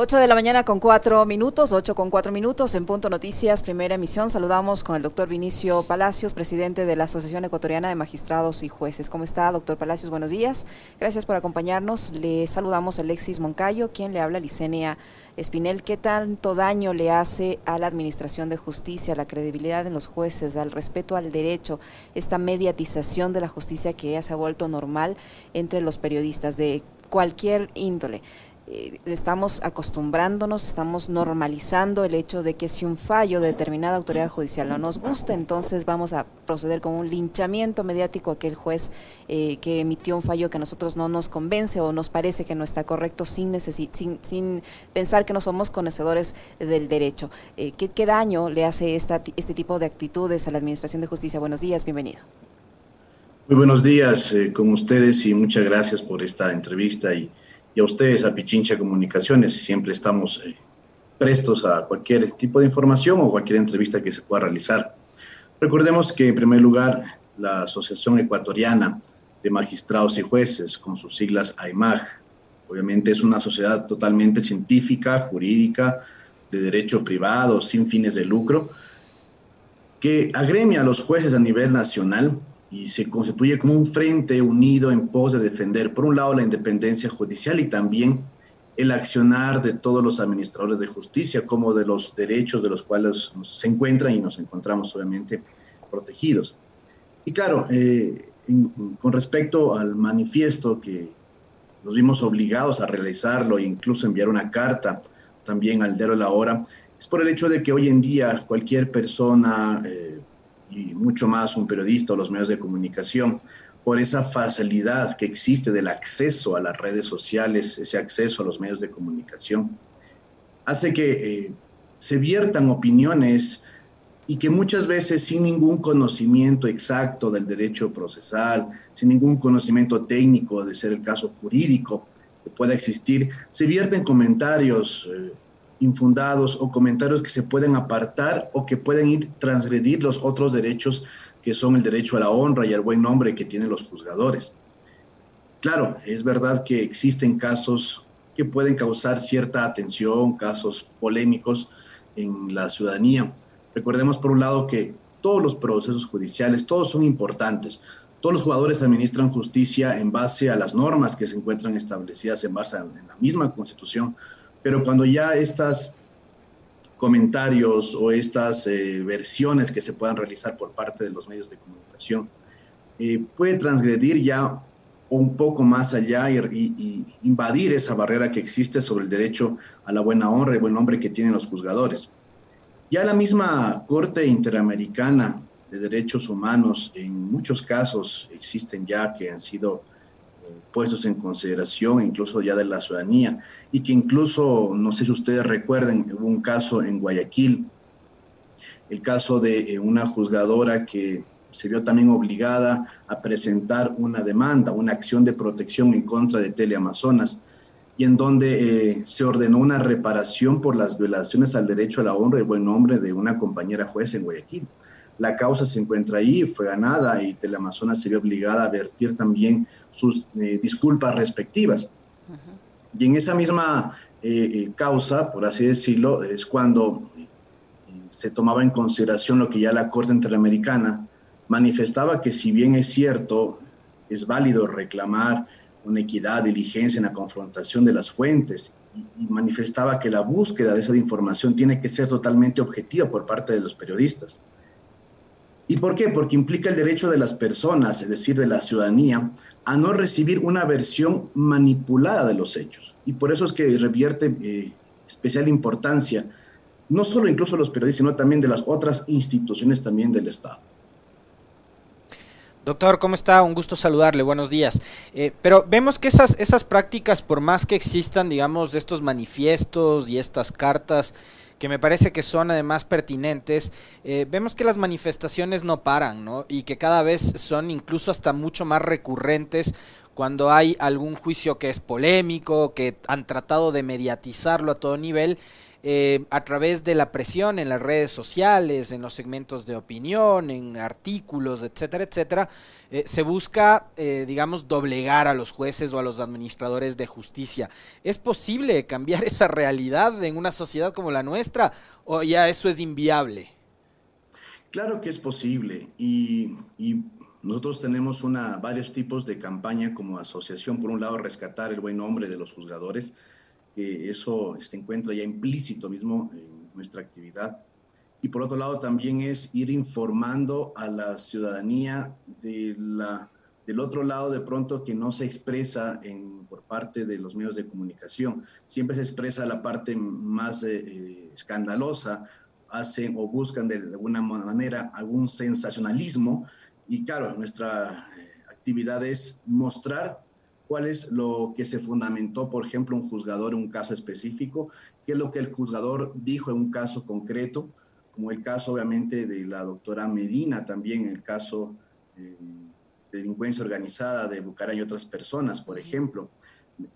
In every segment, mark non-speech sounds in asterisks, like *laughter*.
8 de la mañana con 4 minutos, 8 con 4 minutos en Punto Noticias, primera emisión. Saludamos con el doctor Vinicio Palacios, presidente de la Asociación Ecuatoriana de Magistrados y Jueces. ¿Cómo está, doctor Palacios? Buenos días. Gracias por acompañarnos. Le saludamos a Alexis Moncayo, quien le habla, Licenia Espinel. ¿Qué tanto daño le hace a la Administración de Justicia, a la credibilidad en los jueces, al respeto al derecho, esta mediatización de la justicia que ya se ha vuelto normal entre los periodistas de cualquier índole? Eh, estamos acostumbrándonos, estamos normalizando el hecho de que si un fallo de determinada autoridad judicial no nos gusta, entonces vamos a proceder con un linchamiento mediático a aquel juez eh, que emitió un fallo que a nosotros no nos convence o nos parece que no está correcto sin, sin, sin pensar que no somos conocedores del derecho. Eh, ¿qué, ¿qué, daño le hace esta, este tipo de actitudes a la Administración de Justicia? Buenos días, bienvenido. Muy buenos días con ustedes y muchas gracias por esta entrevista y y a ustedes, a Pichincha Comunicaciones. Siempre estamos eh, prestos a cualquier tipo de información o cualquier entrevista que se pueda realizar. Recordemos que, en primer lugar, la Asociación Ecuatoriana de Magistrados y Jueces, con sus siglas AIMAG, obviamente es una sociedad totalmente científica, jurídica, de derecho privado, sin fines de lucro, que agremia a los jueces a nivel nacional y se constituye como un frente unido en pos de defender, por un lado, la independencia judicial y también el accionar de todos los administradores de justicia, como de los derechos de los cuales se encuentran y nos encontramos, obviamente, protegidos. Y claro, eh, con respecto al manifiesto que nos vimos obligados a realizarlo e incluso enviar una carta también al Dero de la Hora, es por el hecho de que hoy en día cualquier persona... Eh, y mucho más un periodista o los medios de comunicación, por esa facilidad que existe del acceso a las redes sociales, ese acceso a los medios de comunicación, hace que eh, se viertan opiniones y que muchas veces sin ningún conocimiento exacto del derecho procesal, sin ningún conocimiento técnico de ser el caso jurídico que pueda existir, se vierten comentarios. Eh, infundados o comentarios que se pueden apartar o que pueden ir transgredir los otros derechos que son el derecho a la honra y al buen nombre que tienen los juzgadores. Claro, es verdad que existen casos que pueden causar cierta atención, casos polémicos en la ciudadanía. Recordemos por un lado que todos los procesos judiciales, todos son importantes. Todos los jugadores administran justicia en base a las normas que se encuentran establecidas en base a la misma constitución, pero cuando ya estas comentarios o estas eh, versiones que se puedan realizar por parte de los medios de comunicación eh, puede transgredir ya un poco más allá y, invadir esa barrera que existe sobre el derecho a la buena honra y buen nombre que tienen los juzgadores. Ya la misma Corte Interamericana de Derechos Humanos, en muchos casos existen ya que han sido puestos en consideración, incluso ya de la ciudadanía, y que incluso, no sé si ustedes recuerden, hubo un caso en Guayaquil, el caso de eh, una juzgadora que se vio también obligada a presentar una demanda, una acción de protección en contra de Teleamazonas, y en donde eh, se ordenó una reparación por las violaciones al derecho a la honra y buen nombre de una compañera juez en Guayaquil. La causa se encuentra ahí, fue ganada y Teleamazonas se vio obligada a vertir también sus eh, disculpas respectivas. Y en esa misma eh, eh, causa, por así decirlo, es cuando se tomaba en consideración lo que ya la Corte Interamericana manifestaba que si bien es cierto, es válido reclamar una equidad, diligencia en la confrontación de las fuentes y, manifestaba que la búsqueda de esa información tiene que ser totalmente objetiva por parte de los periodistas. ¿Y por qué? Porque implica el derecho de las personas, es decir, de la ciudadanía, a no recibir una versión manipulada de los hechos. Y por eso es que revierte eh, especial importancia, no solo incluso los periodistas, sino también de las otras instituciones también del Estado. Doctor, ¿cómo está? Un gusto saludarle, buenos días. Eh, pero vemos que esas, esas prácticas, por más que existan, digamos, de estos manifiestos y estas cartas, que me parece que son además pertinentes, eh, vemos que las manifestaciones no paran, ¿no? Y que cada vez son incluso hasta mucho más recurrentes cuando hay algún juicio que es polémico, que han tratado de mediatizarlo a todo nivel. eh, a través de la presión en las redes sociales, en los segmentos de opinión, en artículos, etcétera, etcétera, eh, se busca, eh, digamos, doblegar a los jueces o a los administradores de justicia. ¿Es posible cambiar *laughs* esa realidad en una sociedad como la nuestra o ya eso es inviable? Claro que es posible y, nosotros tenemos una, varios tipos de campaña como asociación. Por un lado, rescatar el buen nombre de los juzgadores, que eso se encuentra ya implícito mismo en nuestra actividad. Y por otro lado, también es ir informando a la ciudadanía de la, del otro lado de pronto que no se expresa en, por parte de los medios de comunicación. Siempre se expresa la parte más eh, eh, escandalosa hacen o buscan de alguna manera algún sensacionalismo y claro, nuestra eh, actividad es mostrar cuál es lo que se fundamentó, por ejemplo, un juzgador en un caso específico, qué es lo que el juzgador dijo en un caso concreto, como el caso obviamente de la doctora Medina, también el caso eh, de delincuencia organizada de Bucaray y otras personas, por ejemplo.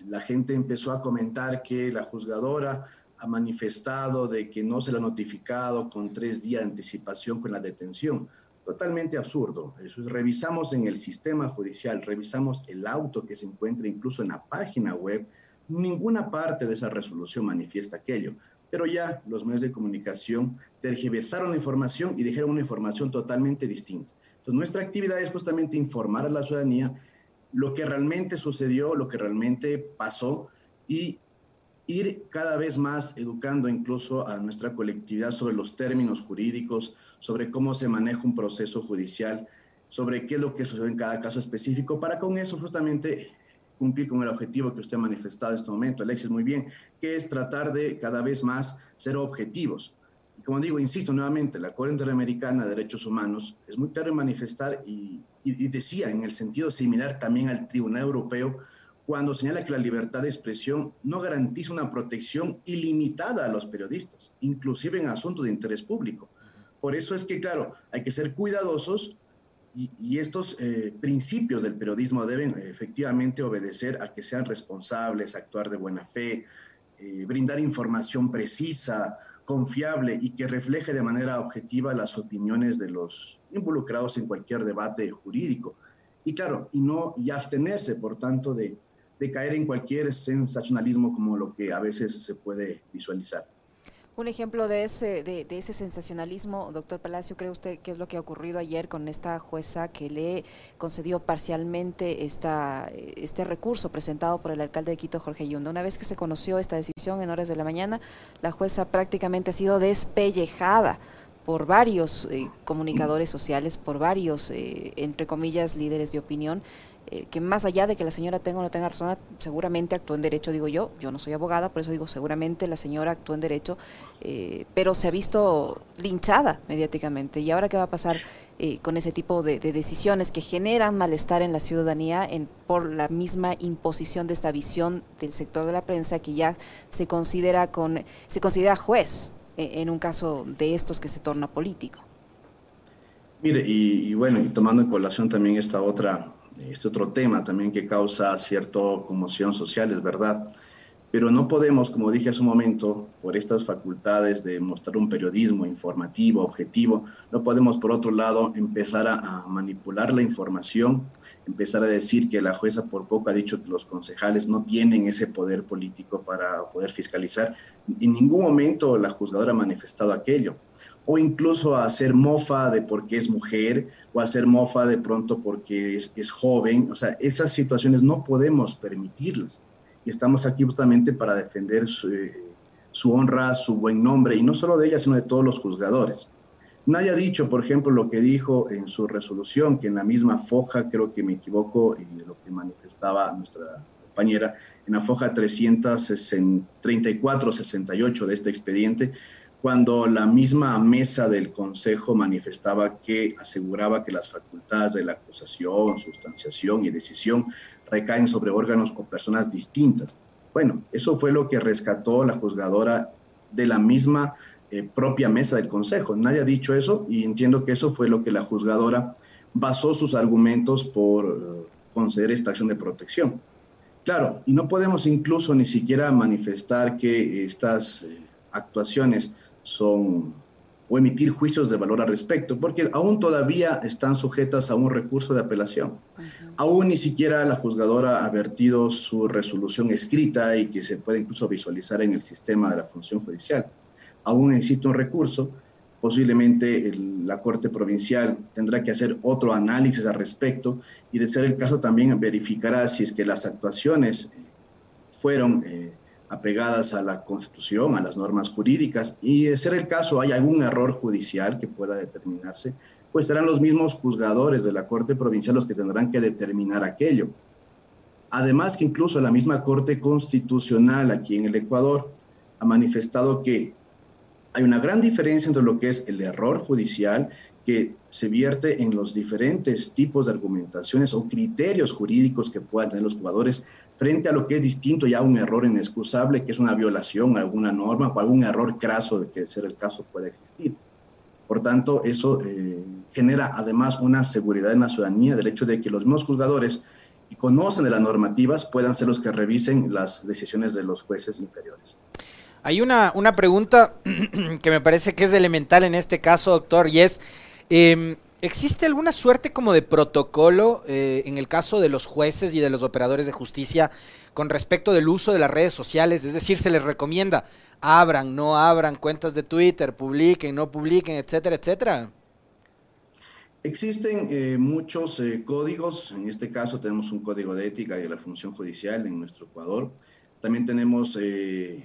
La gente empezó a comentar que la juzgadora ha manifestado de que no se le ha notificado con tres días de anticipación con la detención. Totalmente absurdo. Revisamos en el sistema judicial, revisamos el auto que se encuentra incluso en la página web. Ninguna parte de esa resolución manifiesta aquello. Pero ya los medios de comunicación tergiversaron la información y dijeron una información totalmente distinta. Entonces, nuestra actividad es justamente informar a la ciudadanía lo que realmente sucedió, lo que realmente pasó y ir cada vez más educando incluso a nuestra colectividad sobre los términos jurídicos, sobre cómo se maneja un proceso judicial, sobre qué es lo que sucede en cada caso específico, para con eso justamente cumplir con el objetivo que usted ha manifestado en este momento, Alexis, muy bien, que es tratar de cada vez más ser objetivos. Como digo, insisto nuevamente, la Corte Interamericana de Derechos Humanos es muy claro en manifestar y decía en el sentido similar también al Tribunal Europeo, cuando señala que la libertad de expresión no garantiza una protección ilimitada a los periodistas, inclusive en asuntos de interés público. Por eso es que, claro, hay que ser cuidadosos y, estos eh, principios del periodismo deben efectivamente obedecer a que sean responsables, actuar de buena fe, eh, brindar información precisa, confiable y que refleje de manera objetiva las opiniones de los involucrados en cualquier debate jurídico. Y claro, y no y abstenerse, por tanto, de, de caer en cualquier sensacionalismo como lo que a veces se puede visualizar. Un ejemplo de ese, de, ese sensacionalismo, doctor Palacio, ¿cree usted qué es lo que ha ocurrido ayer con esta jueza que le concedió parcialmente esta, este recurso presentado por el alcalde de Quito, Jorge Yunda? Una vez que se conoció esta decisión en horas de la mañana, la jueza prácticamente ha sido despellejada por varios eh, comunicadores sociales, por varios, eh, entre comillas, líderes de opinión, eh, que más allá de que la señora tenga o no tenga razón, seguramente actuó en derecho, digo yo, yo no soy abogada, por eso digo, seguramente la señora actuó en derecho, eh, pero se ha visto linchada mediáticamente. ¿Y ahora qué va a pasar eh, con ese tipo de, decisiones que generan malestar en la ciudadanía en, por la misma imposición de esta visión del sector de la prensa que ya se considera, con, se considera juez en un caso de estos que se torna político? Mire, y, y bueno, y tomando en colación también esta otra este otro tema también que causa cierta conmoción social, es verdad. Pero no podemos, como dije hace un momento, por estas facultades de mostrar un periodismo informativo, objetivo, no podemos, por otro lado, empezar a, manipular la información, empezar a decir que la jueza por poco ha dicho que los concejales no tienen ese poder político para poder fiscalizar. En ningún momento la juzgadora ha manifestado aquello o incluso hacer mofa de porque es mujer o hacer mofa de pronto porque es, joven. O sea, esas situaciones no podemos permitirlas. Y estamos aquí justamente para defender eh, su, honra, su buen nombre, y no solo de ella, sino de todos los juzgadores. Nadie ha dicho, por ejemplo, lo que dijo en su resolución, que en la misma foja, creo que me equivoco, y lo que manifestaba nuestra compañera, en la foja 334-68 de este expediente, cuando la misma mesa del Consejo manifestaba que aseguraba que las facultades de la acusación, sustanciación y decisión recaen sobre órganos con personas distintas. Bueno, eso fue lo que rescató la juzgadora de la misma eh, propia mesa del Consejo. Nadie ha dicho eso y entiendo que eso fue lo que la juzgadora basó sus argumentos por eh, conceder esta acción de protección. Claro, y no podemos incluso ni siquiera manifestar que estas... Eh, actuaciones son o emitir juicios de valor al respecto, porque aún todavía están sujetas a un recurso de apelación. Aún ni siquiera la juzgadora ha vertido su resolución escrita y que se puede incluso visualizar en el sistema de la función judicial. Aún existe un recurso, posiblemente la Corte Provincial tendrá que hacer otro análisis al respecto y de ser el caso también verificará si es que las actuaciones fueron... Eh, apegadas a la Constitución, a las normas jurídicas, y de ser el caso hay algún error judicial que pueda determinarse, pues serán los mismos juzgadores de la Corte Provincial los que tendrán que determinar aquello. Además que incluso la misma Corte Constitucional aquí en el Ecuador ha manifestado que hay una gran diferencia entre lo que es el error judicial que se vierte en los diferentes tipos de argumentaciones o criterios jurídicos que puedan tener los jugadores frente a lo que es distinto ya un error inexcusable, que es una violación a alguna norma o algún error craso que ser el caso puede existir. Por tanto, eso eh, genera además una seguridad en la ciudadanía del hecho de que los mismos juzgadores y conocen de las normativas puedan ser los que revisen las decisiones de los jueces inferiores. Hay una, una pregunta *clears throat* que me parece que es elemental en este caso, doctor, y es, eh, ¿Existe alguna suerte como de protocolo eh, en el caso de los jueces y de los operadores de justicia con respecto del uso de las redes sociales? Es decir, se les recomienda, abran, no abran cuentas de Twitter, publiquen, no publiquen, etcétera, etcétera. Existen eh, muchos eh, códigos, en este caso tenemos un código de ética y de la función judicial en nuestro Ecuador. También tenemos en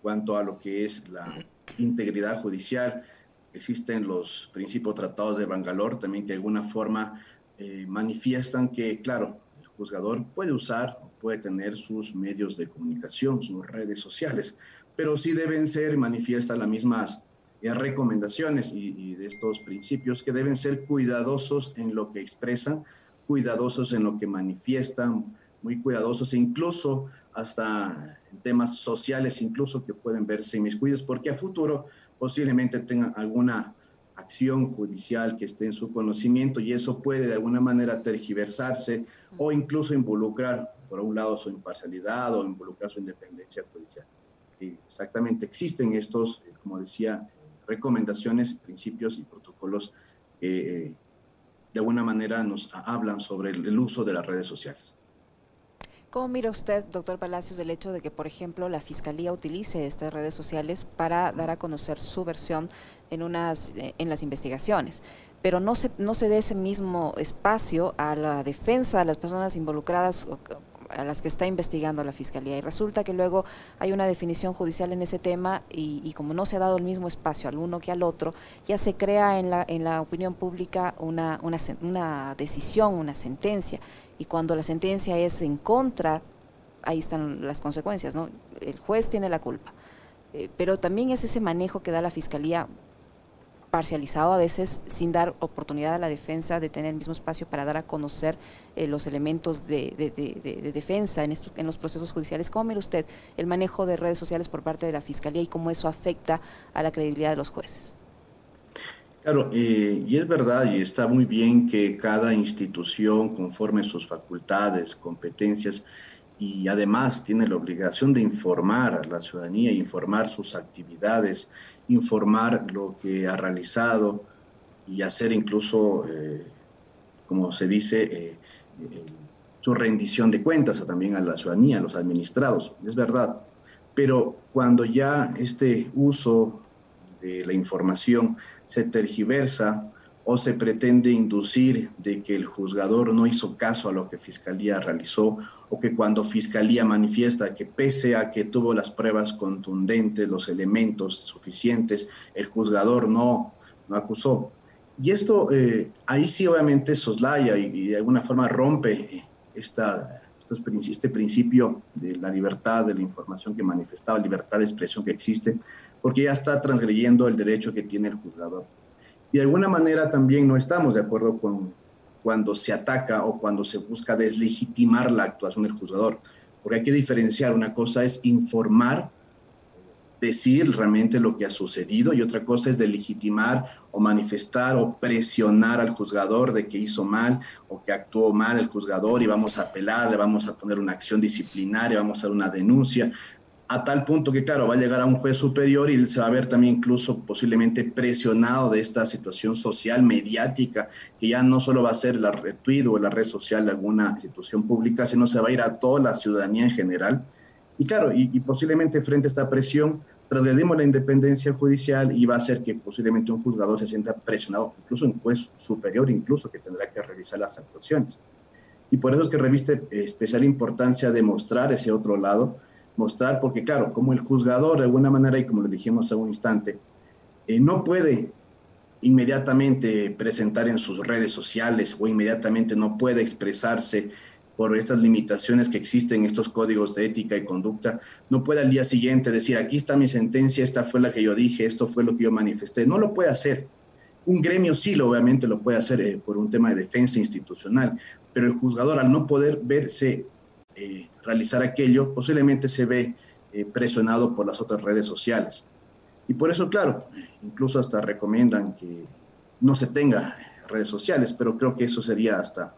cuanto a lo que es la integridad judicial, existen los principios tratados de Bangalore también que de alguna forma eh, manifiestan que, claro, juzgador puede usar, puede tener sus medios de comunicación, sus redes sociales, pero sí deben ser, manifiestan las mismas eh, recomendaciones y, de estos principios que deben ser cuidadosos en lo que expresan, cuidadosos en lo que manifiestan, muy cuidadosos e incluso hasta temas sociales, incluso que pueden verse inmiscuidos, porque a futuro posiblemente tengan alguna acción judicial que esté en su conocimiento y eso puede de alguna manera tergiversarse o incluso involucrar, por un lado, su imparcialidad o involucrar su independencia judicial. exactamente, existen estos, eh, como decía, recomendaciones, principios y protocolos que eh, de alguna manera nos hablan sobre el uso de las redes sociales. ¿Cómo mira usted, doctor Palacios, el hecho de que, por ejemplo, la Fiscalía utilice estas redes sociales para dar a conocer su versión en, unas, eh, en las investigaciones? Pero no se, no se dé ese mismo espacio a la defensa de las personas involucradas a las que está investigando la Fiscalía. Y resulta que luego hay una definición judicial en ese tema y, como no se ha dado el mismo espacio al uno que al otro, ya se crea en la, en la opinión pública una, una, una decisión, una sentencia y cuando la sentencia es en contra, ahí están las consecuencias, ¿no? El juez tiene la culpa. Eh, pero también es ese manejo que da la fiscalía parcializado a veces sin dar oportunidad a la defensa de tener el mismo espacio para dar a conocer eh, los elementos de, defensa en, en, los procesos judiciales. ¿Cómo mira usted el manejo de redes sociales por parte de la Fiscalía y cómo eso afecta a la credibilidad de los jueces? Claro, eh, y es verdad, y está muy bien que cada institución, conforme sus facultades, competencias, y además tiene la obligación de informar a la ciudadanía, informar sus actividades, informar lo que ha realizado y hacer incluso, eh, como se dice, eh, su rendición de cuentas también a la ciudadanía, a los administrados, es verdad. Pero cuando ya este uso de la información se tergiversa o se pretende inducir de que el juzgador no hizo caso a lo que Fiscalía realizó o que cuando Fiscalía manifiesta que pese a que tuvo las pruebas contundentes, los elementos suficientes, el juzgador no, no acusó. Y esto eh, ahí sí obviamente soslaya y, de alguna forma rompe esta, este principio de la libertad de la información que manifestaba, libertad de expresión que existe, porque ya está transgrediendo el derecho que tiene el juzgador. Y de alguna manera también no estamos de acuerdo con cuando se ataca o cuando se busca deslegitimar la actuación del juzgador, porque hay que diferenciar, una cosa es informar, decir realmente lo que ha sucedido y otra cosa es delegitimar o manifestar o presionar al juzgador de que hizo mal o que actuó mal el juzgador y vamos a apelar, le vamos a poner una acción disciplinaria, vamos a hacer una denuncia a tal punto que, claro, va a llegar a un juez superior y se va a ver también incluso posiblemente presionado de esta situación social, mediática, que ya no solo va a ser la retweet o la red social de alguna institución pública, sino se va a ir a toda la ciudadanía en general. Y claro, y, posiblemente frente a esta presión, traslademos la independencia judicial y va a hacer que posiblemente un juzgador se sienta presionado, incluso un juez superior, incluso que tendrá que revisar las actuaciones. Y por eso es que reviste especial importancia demostrar ese otro lado, mostrar, porque claro, como el juzgador de alguna manera, y como lo dijimos hace un instante, eh, no puede inmediatamente presentar en sus redes sociales o inmediatamente no puede expresarse por estas limitaciones que existen en estos códigos de ética y conducta, no puede al día siguiente decir, aquí está mi sentencia, esta fue la que yo dije, esto fue lo que yo manifesté. No lo puede hacer. Un gremio sí, lo, obviamente, lo puede hacer eh, por un tema de defensa institucional, pero el juzgador al no poder verse eh, realizar aquello, posiblemente se ve eh, presionado por las otras redes sociales. Y por eso, claro, incluso hasta recomiendan que no se tenga redes sociales, pero creo que eso sería hasta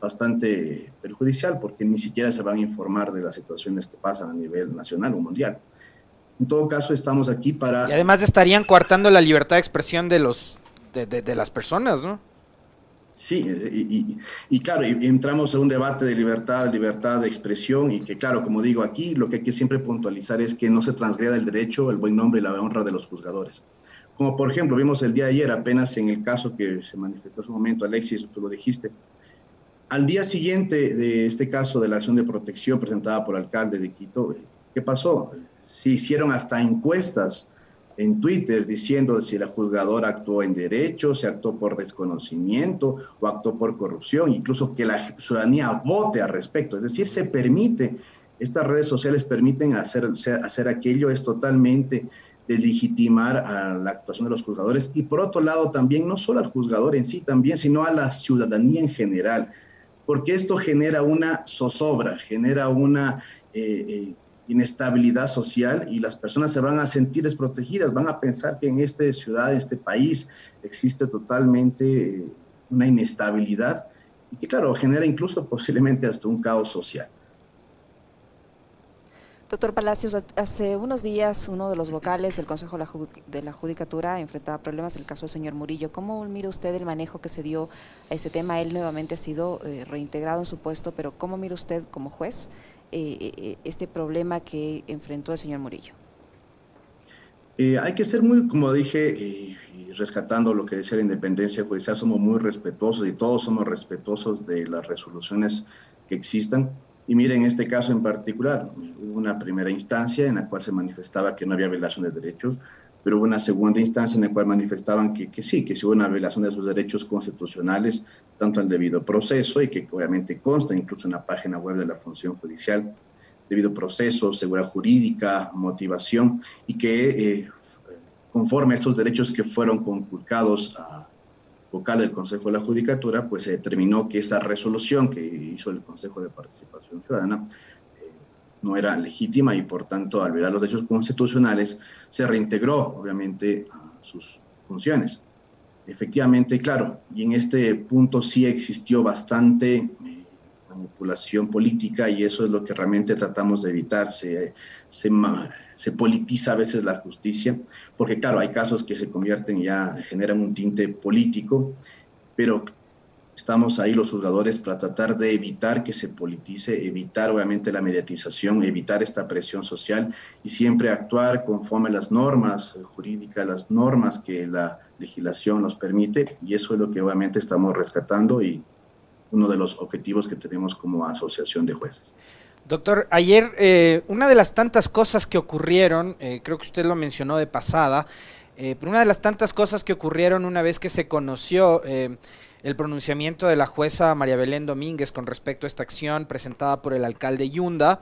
bastante perjudicial porque ni siquiera se van a informar de las situaciones que pasan a nivel nacional o mundial. En todo caso, estamos aquí para... Y además estarían coartando la libertad de expresión de, los, de, de las personas, ¿no? Sí, y, claro, entramos en un debate de libertad, libertad de expresión y que claro, como digo aquí, lo que hay que siempre puntualizar es que no se transgreda el derecho, el buen nombre y la honra de los juzgadores. Como por ejemplo, vimos el día ayer, apenas en el caso que se manifestó en su momento, Alexis, tú lo dijiste, al día siguiente de este caso de la acción de protección presentada por el alcalde de Quito, ¿qué pasó? Se hicieron hasta encuestas en Twitter diciendo si la juzgadora actuó en derecho, si actuó por desconocimiento o actuó por corrupción, incluso que la ciudadanía vote al respecto. Es decir, se permite, estas redes sociales permiten hacer, hacer aquello, es totalmente legitimar a la actuación de los juzgadores y por otro lado también no solo al juzgador en sí también, sino a la ciudadanía en general, porque esto genera una zozobra, genera una... Eh, eh, inestabilidad social y las personas se van a sentir desprotegidas, van a pensar que en esta ciudad, en este país, existe totalmente eh, una inestabilidad y que, claro, genera incluso *laughs* posiblemente hasta un caos social. Doctor Palacios, hace unos días uno de los vocales del Consejo de la Judicatura enfrentaba problemas el caso del señor Murillo. ¿Cómo mira usted el manejo que se dio a este tema? Él nuevamente ha sido eh, reintegrado en su puesto, pero ¿cómo mira usted como juez eh, eh, este problema que enfrentó el señor Murillo? Eh, hay que ser muy, como dije, y rescatando lo que decía la independencia judicial, somos muy respetuosos y todos somos respetuosos de las resoluciones que existan. Y miren, en este caso en particular, hubo una primera instancia en la cual se manifestaba que no había violación de derechos, pero hubo una segunda instancia en la cual manifestaban que, que sí, que sí hubo una violación de sus derechos constitucionales, tanto el debido proceso, y que obviamente consta incluso en la página web de la función judicial, debido proceso, seguridad jurídica, motivación, y que eh, conforme a estos derechos que fueron conculcados a vocal del Consejo de la Judicatura, pues se determinó que esa resolución que hizo el Consejo de Participación Ciudadana no era legítima y por tanto al violar los derechos constitucionales se reintegró obviamente a sus funciones. Efectivamente, claro, y en este punto sí existió bastante eh, manipulación política y eso es lo que realmente tratamos de evitar. Se, se, se, politiza a veces la justicia, porque claro, hay casos que se convierten ya, generan un tinte político, pero Estamos ahí los juzgadores para tratar de evitar que se politice, evitar obviamente la mediatización, evitar esta presión social y siempre actuar conforme las normas jurídicas, las normas que la legislación nos permite y eso es lo que obviamente estamos rescatando y uno de los objetivos que tenemos como asociación de jueces. Doctor, ayer eh, una de las tantas cosas que ocurrieron, eh, creo que usted lo mencionó de pasada, eh, pero una de las tantas cosas que ocurrieron una vez que se conoció el pronunciamiento de la jueza María Belén Domínguez con respecto a esta acción presentada por el alcalde Yunda.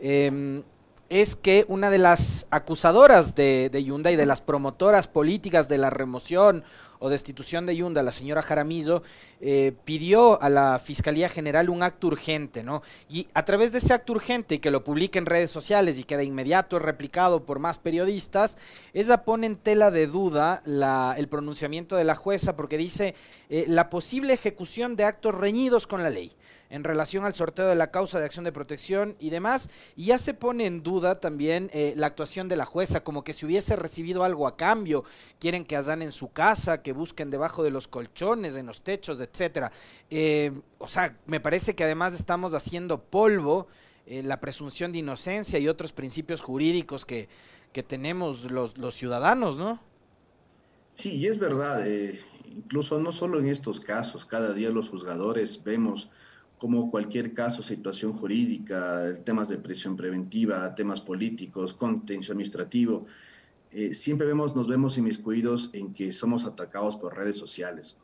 Em, es que una de las acusadoras de, de, Yunda y de las promotoras políticas de la remoción o destitución de Yunda, la señora Jaramillo, eh, pidió a la Fiscalía General un acto urgente, ¿no? Y a través de ese acto urgente, que lo publica en redes sociales y que de inmediato es replicado por más periodistas, esa pone en tela de duda la, el pronunciamiento de la jueza porque dice eh, la posible ejecución de actos reñidos con la ley. En relación al sorteo de la causa de acción de protección y demás. Y ya se pone en duda también eh, la actuación de la jueza, como que si hubiese recibido algo a cambio, quieren que en su casa, que busquen debajo de los colchones, en los techos, etcétera. Eh, o sea, me parece que además estamos haciendo polvo eh, la presunción de inocencia y otros principios jurídicos que, que tenemos los, los ciudadanos, ¿no? Sí, y es verdad, incluso no solo en estos casos, cada día los juzgadores vemos como cualquier caso, situación jurídica, temas de prisión preventiva, temas políticos, contención administrativo, eh, siempre vemos, nos vemos inmiscuidos en que somos atacados por redes sociales.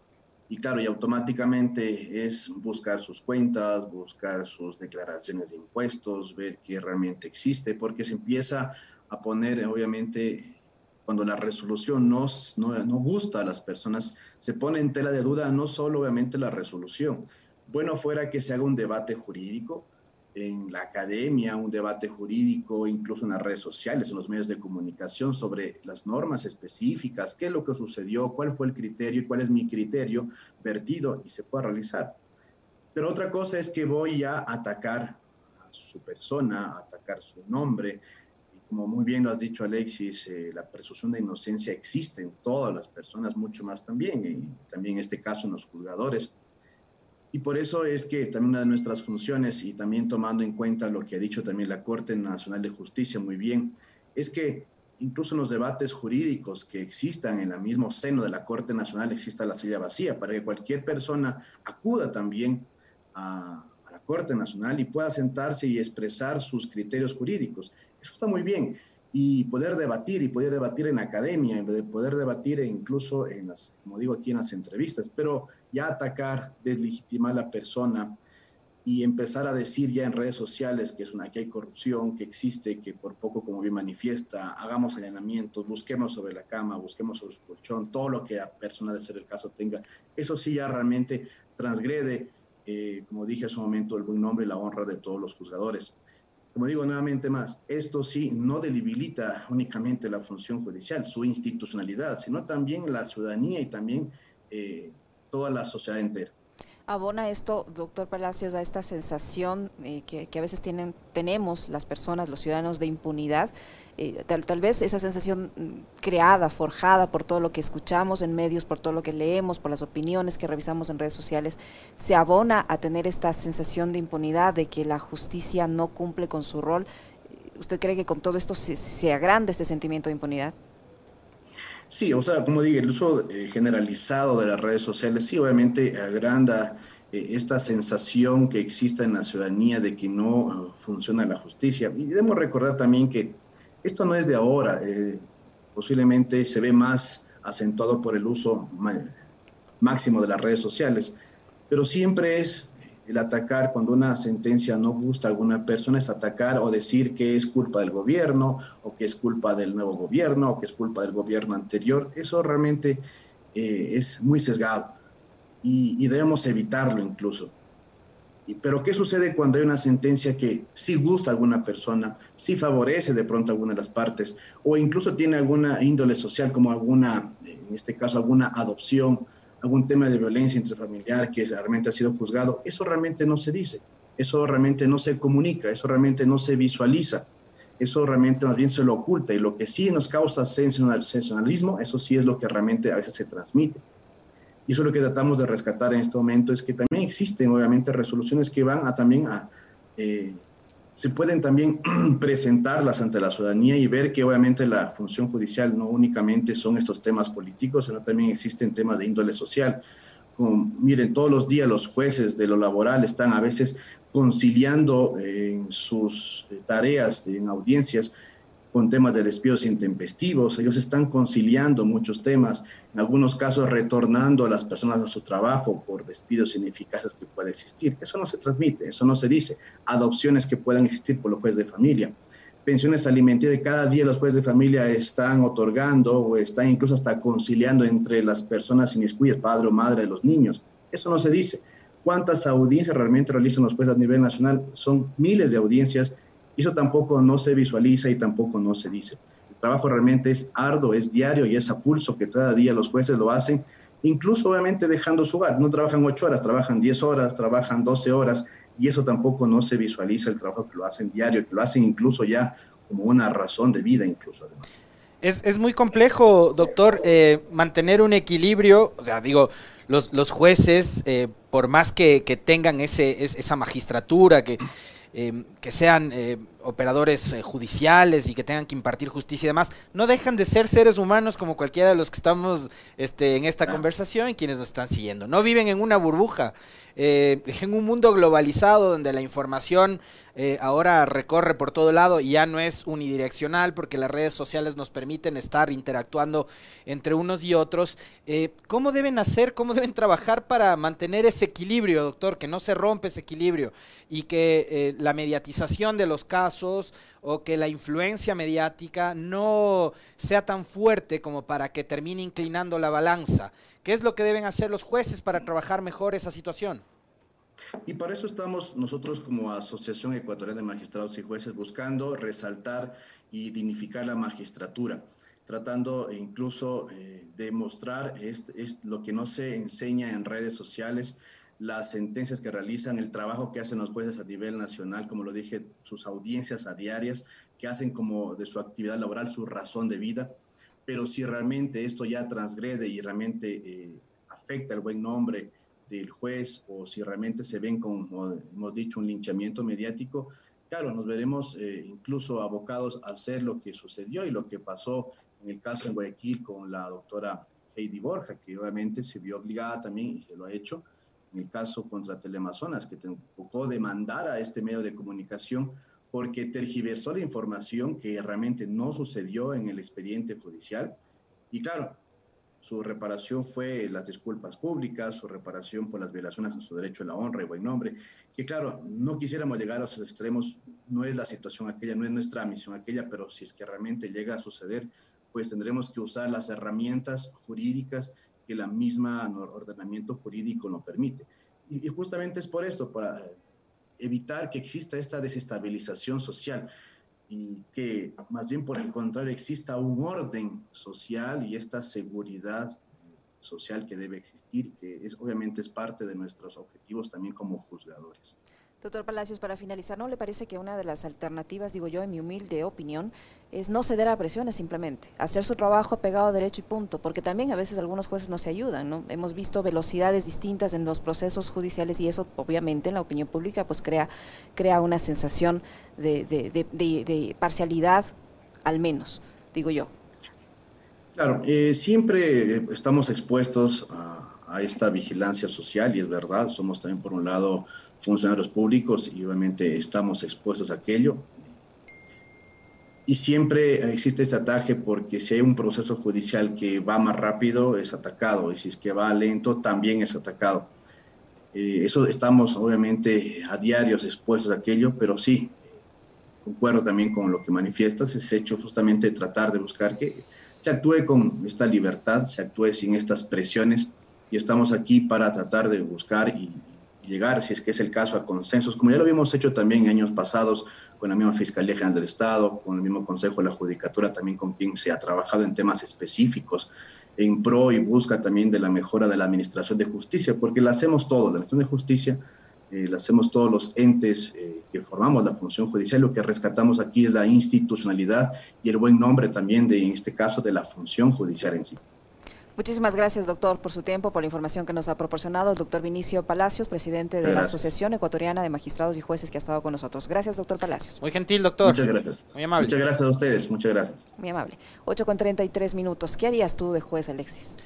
Y claro, y automáticamente es buscar sus cuentas, buscar sus declaraciones de impuestos, ver qué realmente existe, porque se empieza a poner, obviamente, cuando la resolución no, no, no gusta a las personas, se pone en tela de duda no solo, obviamente, la resolución. Bueno fuera que se haga un debate jurídico, en la academia, un debate jurídico, incluso en las redes sociales, en los medios de comunicación sobre las normas específicas, qué es lo que sucedió, cuál fue el criterio y cuál es mi criterio vertido y se pueda realizar. Pero otra cosa es que voy a atacar a su persona, a atacar su nombre. Y como muy bien lo has dicho Alexis, eh, la presunción de inocencia existe en todas las personas, mucho más también, y también en este caso en los juzgadores y por eso es que también una de nuestras funciones, y también tomando en cuenta lo que ha dicho también la Corte Nacional de Justicia muy bien, es que incluso en los debates jurídicos que existan en el mismo seno de la Corte Nacional exista la silla vacía, para que cualquier persona acuda también a, a la Corte Nacional y pueda sentarse y expresar sus criterios jurídicos. Eso está muy bien y poder debatir y poder debatir en academia, de poder debatir incluso en las, como digo aquí en las entrevistas, pero ya atacar, deslegitimar a la persona y empezar a decir ya en redes sociales que es una que hay corrupción, que existe, que por poco como bien manifiesta, hagamos allanamientos, busquemos sobre la cama, busquemos sobre el colchón, todo lo que la persona de ser el caso tenga, eso sí ya realmente transgrede, eh, como dije hace un momento, el buen nombre y la honra de todos los juzgadores como digo nuevamente más, esto sí no debilita únicamente la función judicial, su institucionalidad, sino también la ciudadanía y también eh, toda la sociedad entera abona esto, doctor Palacios, a esta sensación eh, que, a veces tienen, tenemos las personas, los ciudadanos de impunidad? Eh, tal, vez esa sensación mm, creada, forjada por todo lo que escuchamos en medios, por todo lo que leemos, por las opiniones que revisamos en redes sociales, se abona a tener esta sensación de impunidad, de que la justicia no cumple con su rol. ¿Usted cree que con todo esto se, se agranda ese sentimiento de impunidad? Sí, o sea, como digo, el uso eh, generalizado de las redes sociales sí obviamente agranda eh, esta sensación que existe en la ciudadanía de que no uh, funciona la justicia. Y debemos recordar también que esto no es de ahora, eh, posiblemente se ve más acentuado por el uso máximo de las redes sociales, pero siempre es el atacar cuando una sentencia no gusta a alguna persona es atacar o decir que es culpa del gobierno o que es culpa del nuevo gobierno o que es culpa del gobierno anterior. Eso realmente eh, es muy sesgado y, debemos evitarlo incluso. Pero ¿qué sucede cuando hay una sentencia que sí gusta a alguna persona, sí favorece de pronto a alguna de las partes o incluso tiene alguna índole social como alguna, en este caso, alguna adopción? algún tema de violencia intrafamiliar que realmente ha sido juzgado, eso realmente no se dice, eso realmente no se comunica, eso realmente no se visualiza, eso realmente más bien se lo oculta y lo que sí nos causa sensacionalismo, eso sí es lo que realmente a veces se transmite. Y eso es lo que tratamos de rescatar en este momento, es que también existen obviamente resoluciones que van a también a... Eh, se pueden también *clears throat* presentarlas ante la ciudadanía y ver que obviamente la función judicial no únicamente son estos temas políticos, sino también existen temas de índole social. Miren, todos los días los jueces de lo laboral están a veces conciliando en sus eh, tareas, en audiencias, con temas de despidos intempestivos, ellos están conciliando muchos temas, en algunos casos retornando a las personas a su trabajo por despidos ineficaces que puede existir. Eso no se transmite, eso no se dice. Adopciones que puedan existir por los jueces de familia. Pensiones alimentarias, cada día los jueces de familia están otorgando o están incluso hasta conciliando entre las personas inmiscuidas, padre o madre de los niños. Eso no se dice. ¿Cuántas audiencias realmente realizan los jueces a nivel nacional? Son miles de audiencias eso tampoco no se visualiza y tampoco no se dice. El trabajo realmente es arduo, es diario y es a pulso que cada día los jueces lo hacen incluso obviamente dejando su hogar. No trabajan ocho horas, trabajan diez horas, trabajan doce horas, y eso tampoco no se visualiza el trabajo que lo hacen diario, que lo hacen incluso ya como una razón de vida incluso además. Es, es muy complejo, doctor, eh, mantener un equilibrio, o sea, digo, los, los jueces, eh, por más que, que tengan ese, esa magistratura, que, eh, que sean operadores eh, judiciales y que tengan que impartir justicia y demás, no dejan de ser seres humanos como cualquiera de los que estamos este, en esta conversación y quienes nos están siguiendo. No viven en una burbuja, eh, en un mundo globalizado donde la información eh, ahora recorre por todo lado y ya no es unidireccional porque las redes sociales nos permiten estar interactuando entre unos y otros. ¿Cómo deben hacer, cómo deben trabajar para mantener ese equilibrio, doctor? Que no se rompe ese equilibrio y que la mediatización de los casos o que la influencia mediática no sea tan fuerte como para que termine inclinando la balanza. ¿Qué es lo que deben hacer los jueces para trabajar mejor esa situación? Y para eso estamos nosotros como Asociación Ecuatoriana de Magistrados y Jueces buscando resaltar y dignificar la magistratura, tratando incluso eh, de mostrar lo que no se enseña en redes sociales, las sentencias que realizan, el trabajo que hacen los jueces a nivel nacional, como lo dije, sus audiencias a diarias, que hacen como de su actividad laboral su razón de vida. Pero si realmente esto ya transgrede y realmente eh, afecta el buen nombre del juez o si realmente se ven como hemos dicho, un linchamiento mediático, claro, nos veremos eh, incluso abocados a hacer lo que sucedió y lo que pasó en el caso en Guayaquil con la doctora Heidi Borja, que obviamente se vio obligada también y se lo ha hecho en el caso contra Teleamazonas, que tocó demandar a este medio de comunicación porque tergiversó la información que realmente no sucedió en el expediente judicial. Y claro, su reparación fue las disculpas públicas, su reparación por las violaciones a su derecho a la honra y buen nombre, que claro, no quisiéramos llegar a esos extremos, no es la situación aquella, no es nuestra misión aquella, pero si es que realmente llega a suceder, pues tendremos que usar las herramientas jurídicas que la misma ordenamiento jurídico lo permite. Y, justamente es por esto, para evitar que exista esta desestabilización social y que más bien por el contrario exista un orden social y esta seguridad social que debe existir, que es obviamente es parte de nuestros objetivos también como juzgadores. Doctor Palacios, para finalizar, ¿no le parece que una de las alternativas, digo yo, en mi humilde opinión, es no ceder a presiones simplemente, hacer su trabajo pegado a derecho y punto, porque también a veces algunos jueces no se ayudan, ¿no? Hemos visto velocidades distintas en los procesos judiciales y eso obviamente en la opinión pública pues crea, crea una sensación de, de, parcialidad al menos, digo yo. Claro, eh, siempre estamos expuestos a, a esta vigilancia social y es verdad, somos también por un lado funcionarios públicos y obviamente estamos expuestos a aquello. Y siempre existe este ataque porque si hay un proceso judicial que va más rápido, es atacado, y si es que va lento, también es atacado. Eh, eso estamos obviamente a diarios expuestos a aquello, pero sí, concuerdo también con lo que manifiestas, es hecho justamente tratar de buscar que se actúe con esta libertad, se actúe sin estas presiones, y estamos aquí para tratar de buscar y, llegar, si es que es el caso, a consensos, como ya lo habíamos hecho también años pasados con la misma Fiscalía General del Estado, con el mismo Consejo de la Judicatura, también con quien se ha trabajado en temas específicos en pro y busca también de la mejora de la administración de justicia, porque la hacemos todos, la administración de justicia, eh, la hacemos todos los entes eh, que formamos la función judicial, lo que rescatamos aquí es la institucionalidad y el buen nombre también de, en este caso, de la función judicial en sí. Muchísimas gracias, doctor, por su tiempo, por la información que nos ha proporcionado el doctor Vinicio Palacios, presidente de la Asociación Ecuatoriana de Magistrados y Jueces que ha estado con nosotros. Gracias, doctor Palacios. Muy gentil, doctor. Muchas gracias. Muy amable. Muchas gracias a ustedes, muchas gracias. Muy amable. 8 con 33 minutos. ¿Qué harías tú de juez, Alexis?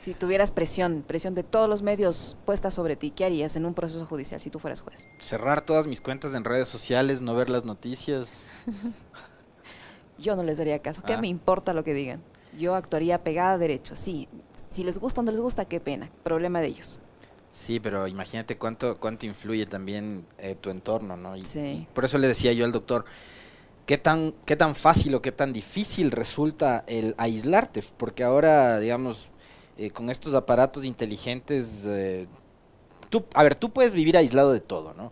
Si tuvieras presión, presión de todos los medios puesta sobre ti, ¿qué harías en un proceso judicial si tú fueras juez? Cerrar todas mis cuentas en redes sociales, no ver las noticias. *laughs* Yo no les daría caso. ¿Qué ah. me importa lo que digan? Yo actuaría pegada a derecho. Sí, si les gusta o no les gusta, qué pena, problema de ellos. Sí, pero imagínate cuánto cuánto influye también eh, tu entorno, ¿no? Y, por eso le decía yo al doctor, ¿qué tan, qué tan fácil o qué tan difícil resulta el aislarte, porque ahora, digamos, eh, con estos aparatos inteligentes, eh, tú, a ver, tú puedes vivir aislado de todo, ¿no?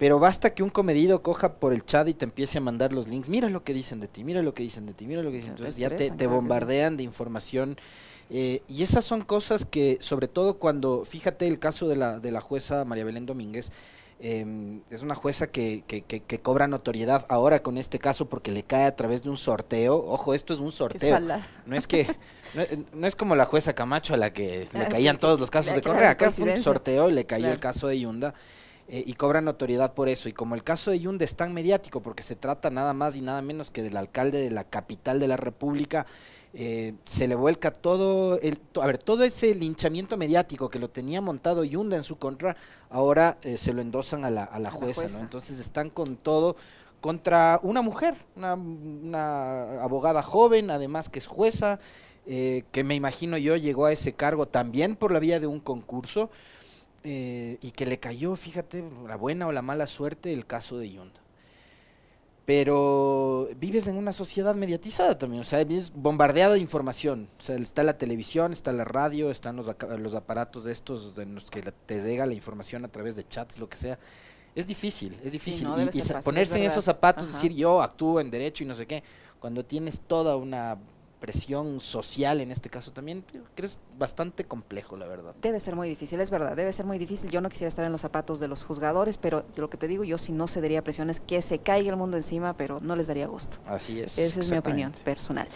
Pero basta que un comedido coja por el chat y te empiece a mandar los links. Mira lo que dicen de ti, mira lo que dicen de ti, mira lo que dicen. Entonces ya te, bombardean de información Eh, y esas son cosas que, sobre todo cuando, fíjate el caso de la, de la jueza María Belén Domínguez, eh, es una jueza que, que, que, cobra notoriedad ahora con este caso porque le cae a través de un sorteo. Ojo, esto es un sorteo. No es que *laughs* no, es como la jueza Camacho a la que le caían todos los casos de Correa. Acá fue un sorteo y le cayó el caso de Yunda. Eh, y cobra notoriedad por eso. Y como el caso de Yunda es tan mediático, porque se trata nada más y nada menos que del alcalde de la capital de la República, eh, se le vuelca todo el, a ver, todo ese linchamiento mediático que lo tenía montado Yunda en su contra, ahora eh, se lo endosan a la, a la jueza, ¿no? Entonces están con todo contra una mujer, una, una abogada joven, además que es jueza, eh, que me imagino yo llegó a ese cargo también por la vía de un concurso, y que le cayó, fíjate, la buena o la mala suerte el caso de Yunda pero vives en una sociedad mediatizada también, o sea, vives bombardeado de información, o sea, está la televisión, está la radio, están los, los aparatos de estos en los que te llega la información a través de chats, lo que sea. Es difícil, es difícil. y, ponerse en esos zapatos, decir yo actúo en derecho y no sé qué, cuando tienes toda una presión social en este caso también, que es bastante complejo, la verdad. Debe ser muy difícil, es verdad, debe ser muy difícil. Yo no quisiera estar en los zapatos de los juzgadores, pero lo que te digo, yo si no cedería presiones, que se caiga el mundo encima, pero no les daría gusto. Así es. Esa es mi opinión personal.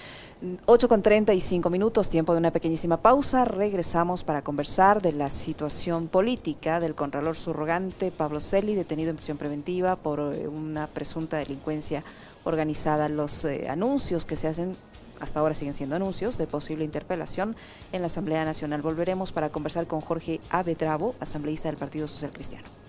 8 con 35 minutos, tiempo de una pequeñísima pausa. Regresamos para conversar de la situación política del contralor subrogante Pablo Celi, detenido en prisión preventiva por eh, una presunta delincuencia organizada. Los eh, anuncios que se hacen hasta ahora siguen siendo anuncios de posible interpelación en la Asamblea Nacional. Volveremos para conversar con Jorge Avedravo, asambleísta del Partido Social Cristiano.